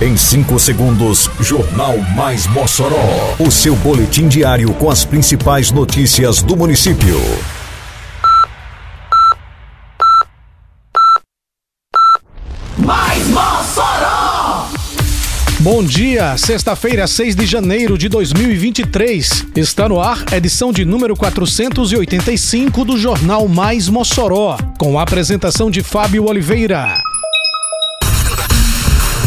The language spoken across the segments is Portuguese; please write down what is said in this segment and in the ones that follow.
Em 5 segundos, Jornal Mais Mossoró. O seu boletim diário com as principais notícias do município. Mais Mossoró! Bom dia, sexta-feira, 6 de janeiro de 2023. Está no ar edição de número 485 do Jornal Mais Mossoró, com a apresentação de Fábio Oliveira.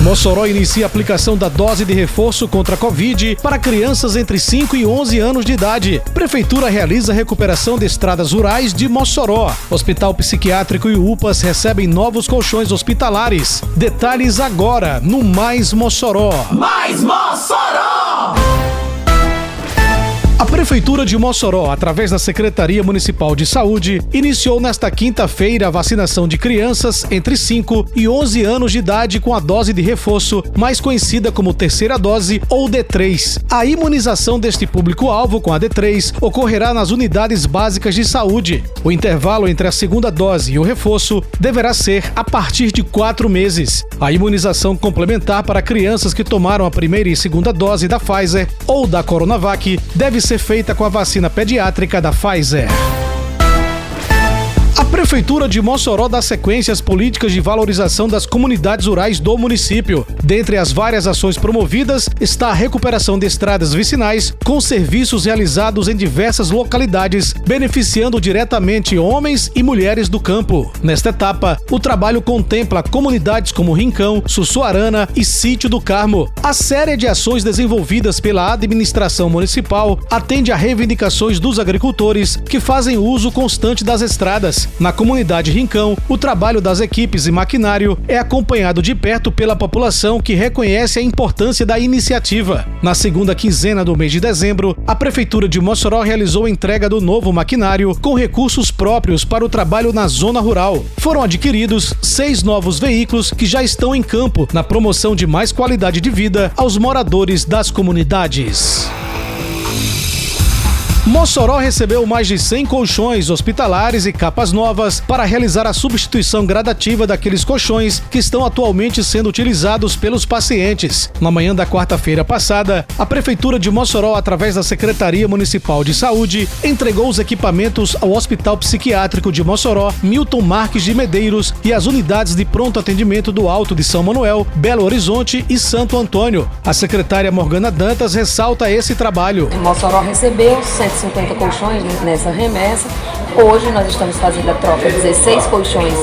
Mossoró inicia a aplicação da dose de reforço contra a Covid para crianças entre 5 e 11 anos de idade. Prefeitura realiza recuperação de estradas rurais de Mossoró. Hospital Psiquiátrico e UPAs recebem novos colchões hospitalares. Detalhes agora no Mais Mossoró. Mais Mossoró! A Prefeitura de Mossoró, através da Secretaria Municipal de Saúde, iniciou nesta quinta-feira a vacinação de crianças entre 5 e 11 anos de idade com a dose de reforço, mais conhecida como terceira dose ou D3. A imunização deste público-alvo com a D3 ocorrerá nas unidades básicas de saúde. O intervalo entre a segunda dose e o reforço deverá ser a partir de quatro meses. A imunização complementar para crianças que tomaram a primeira e segunda dose da Pfizer ou da Coronavac deve ser feita com a vacina pediátrica da Pfizer. A Prefeitura de Mossoró dá sequência às políticas de valorização das comunidades rurais do município. Dentre as várias ações promovidas está a recuperação de estradas vicinais com serviços realizados em diversas localidades, beneficiando diretamente homens e mulheres do campo. Nesta etapa, o trabalho contempla comunidades como Rincão, Sussuarana e Sítio do Carmo. A série de ações desenvolvidas pela administração municipal atende a reivindicações dos agricultores que fazem uso constante das estradas. Na comunidade Rincão, o trabalho das equipes e maquinário é acompanhado de perto pela população que reconhece a importância da iniciativa. Na segunda quinzena do mês de dezembro, a Prefeitura de Mossoró realizou a entrega do novo maquinário com recursos próprios para o trabalho na zona rural. Foram adquiridos seis novos veículos que já estão em campo na promoção de mais qualidade de vida aos moradores das comunidades. Mossoró recebeu mais de 100 colchões hospitalares e capas novas para realizar a substituição gradativa daqueles colchões que estão atualmente sendo utilizados pelos pacientes. Na manhã da quarta-feira passada, a Prefeitura de Mossoró, através da Secretaria Municipal de Saúde, entregou os equipamentos ao Hospital Psiquiátrico de Mossoró, Milton Marques de Medeiros e as unidades de pronto atendimento do Alto de São Manuel, Belo Horizonte e Santo Antônio. A secretária Morgana Dantas ressalta esse trabalho. Mossoró recebeu 150 colchões nessa remessa. Hoje nós estamos fazendo a troca de 16 colchões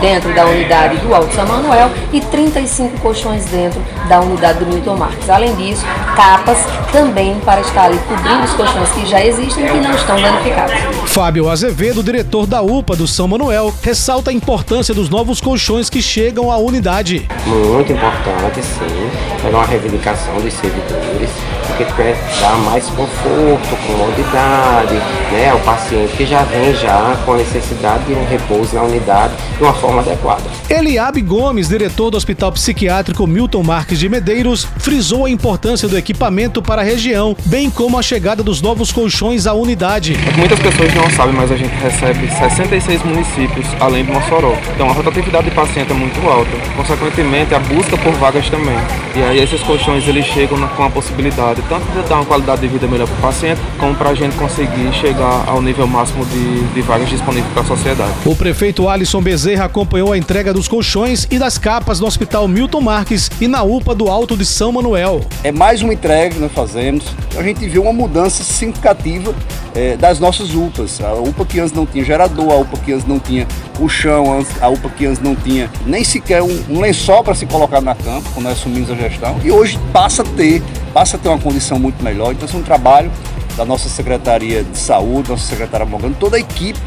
dentro da unidade do Alto São Manuel e 35 colchões dentro da unidade do Milton Marques. Além disso, capas também para estar ali cobrindo os colchões que já existem e que não estão danificados. Fábio Azevedo, diretor da UPA do São Manuel, ressalta a importância dos novos colchões que chegam à unidade. Muito importante, sim. É uma reivindicação dos servidores, porque quer dar mais conforto, comodidade, né, ao paciente que já vem já com a necessidade de um repouso na unidade de uma forma adequada. Eliabe Gomes, diretor do Hospital Psiquiátrico Milton Marques de Medeiros, frisou a importância do equipamento para a região, bem como a chegada dos novos colchões à unidade. Muitas pessoas não sabem, mas a gente recebe 66 municípios além de Mossoró. Então a rotatividade de paciente é muito alta. Consequentemente, a busca por vagas também. E aí esses colchões eles chegam com a possibilidade tanto de dar uma qualidade de vida melhor para o paciente, como para a gente conseguir chegar ao nível máximo de, de vagas disponíveis para a sociedade. O prefeito Alisson Bezerra acompanhou a entrega dos colchões e das capas no Hospital Milton Marques e na UPA do Alto de São Manuel. É mais uma entrega que nós fazemos. A gente viu uma mudança significativa é, das nossas UPAs. A UPA que antes não tinha gerador, a UPA que antes não tinha colchão, a UPA que antes não tinha nem sequer um, um lençol para se colocar na cama, quando nós assumimos a gestão. E hoje passa a ter, passa a ter uma condição muito melhor. Então, é um trabalho da nossa Secretaria de Saúde, nossa secretária Morgana, toda a equipe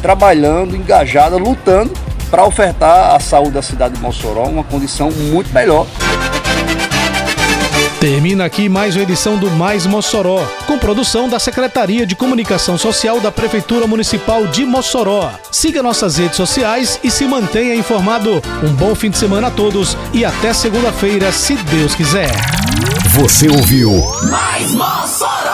trabalhando, engajada, lutando para ofertar à saúde da cidade de Mossoró uma condição muito melhor. Termina aqui mais uma edição do Mais Mossoró, com produção da Secretaria de Comunicação Social da Prefeitura Municipal de Mossoró. Siga nossas redes sociais e se mantenha informado. Um bom fim de semana a todos e até segunda-feira, se Deus quiser. Você ouviu Mais Mossoró!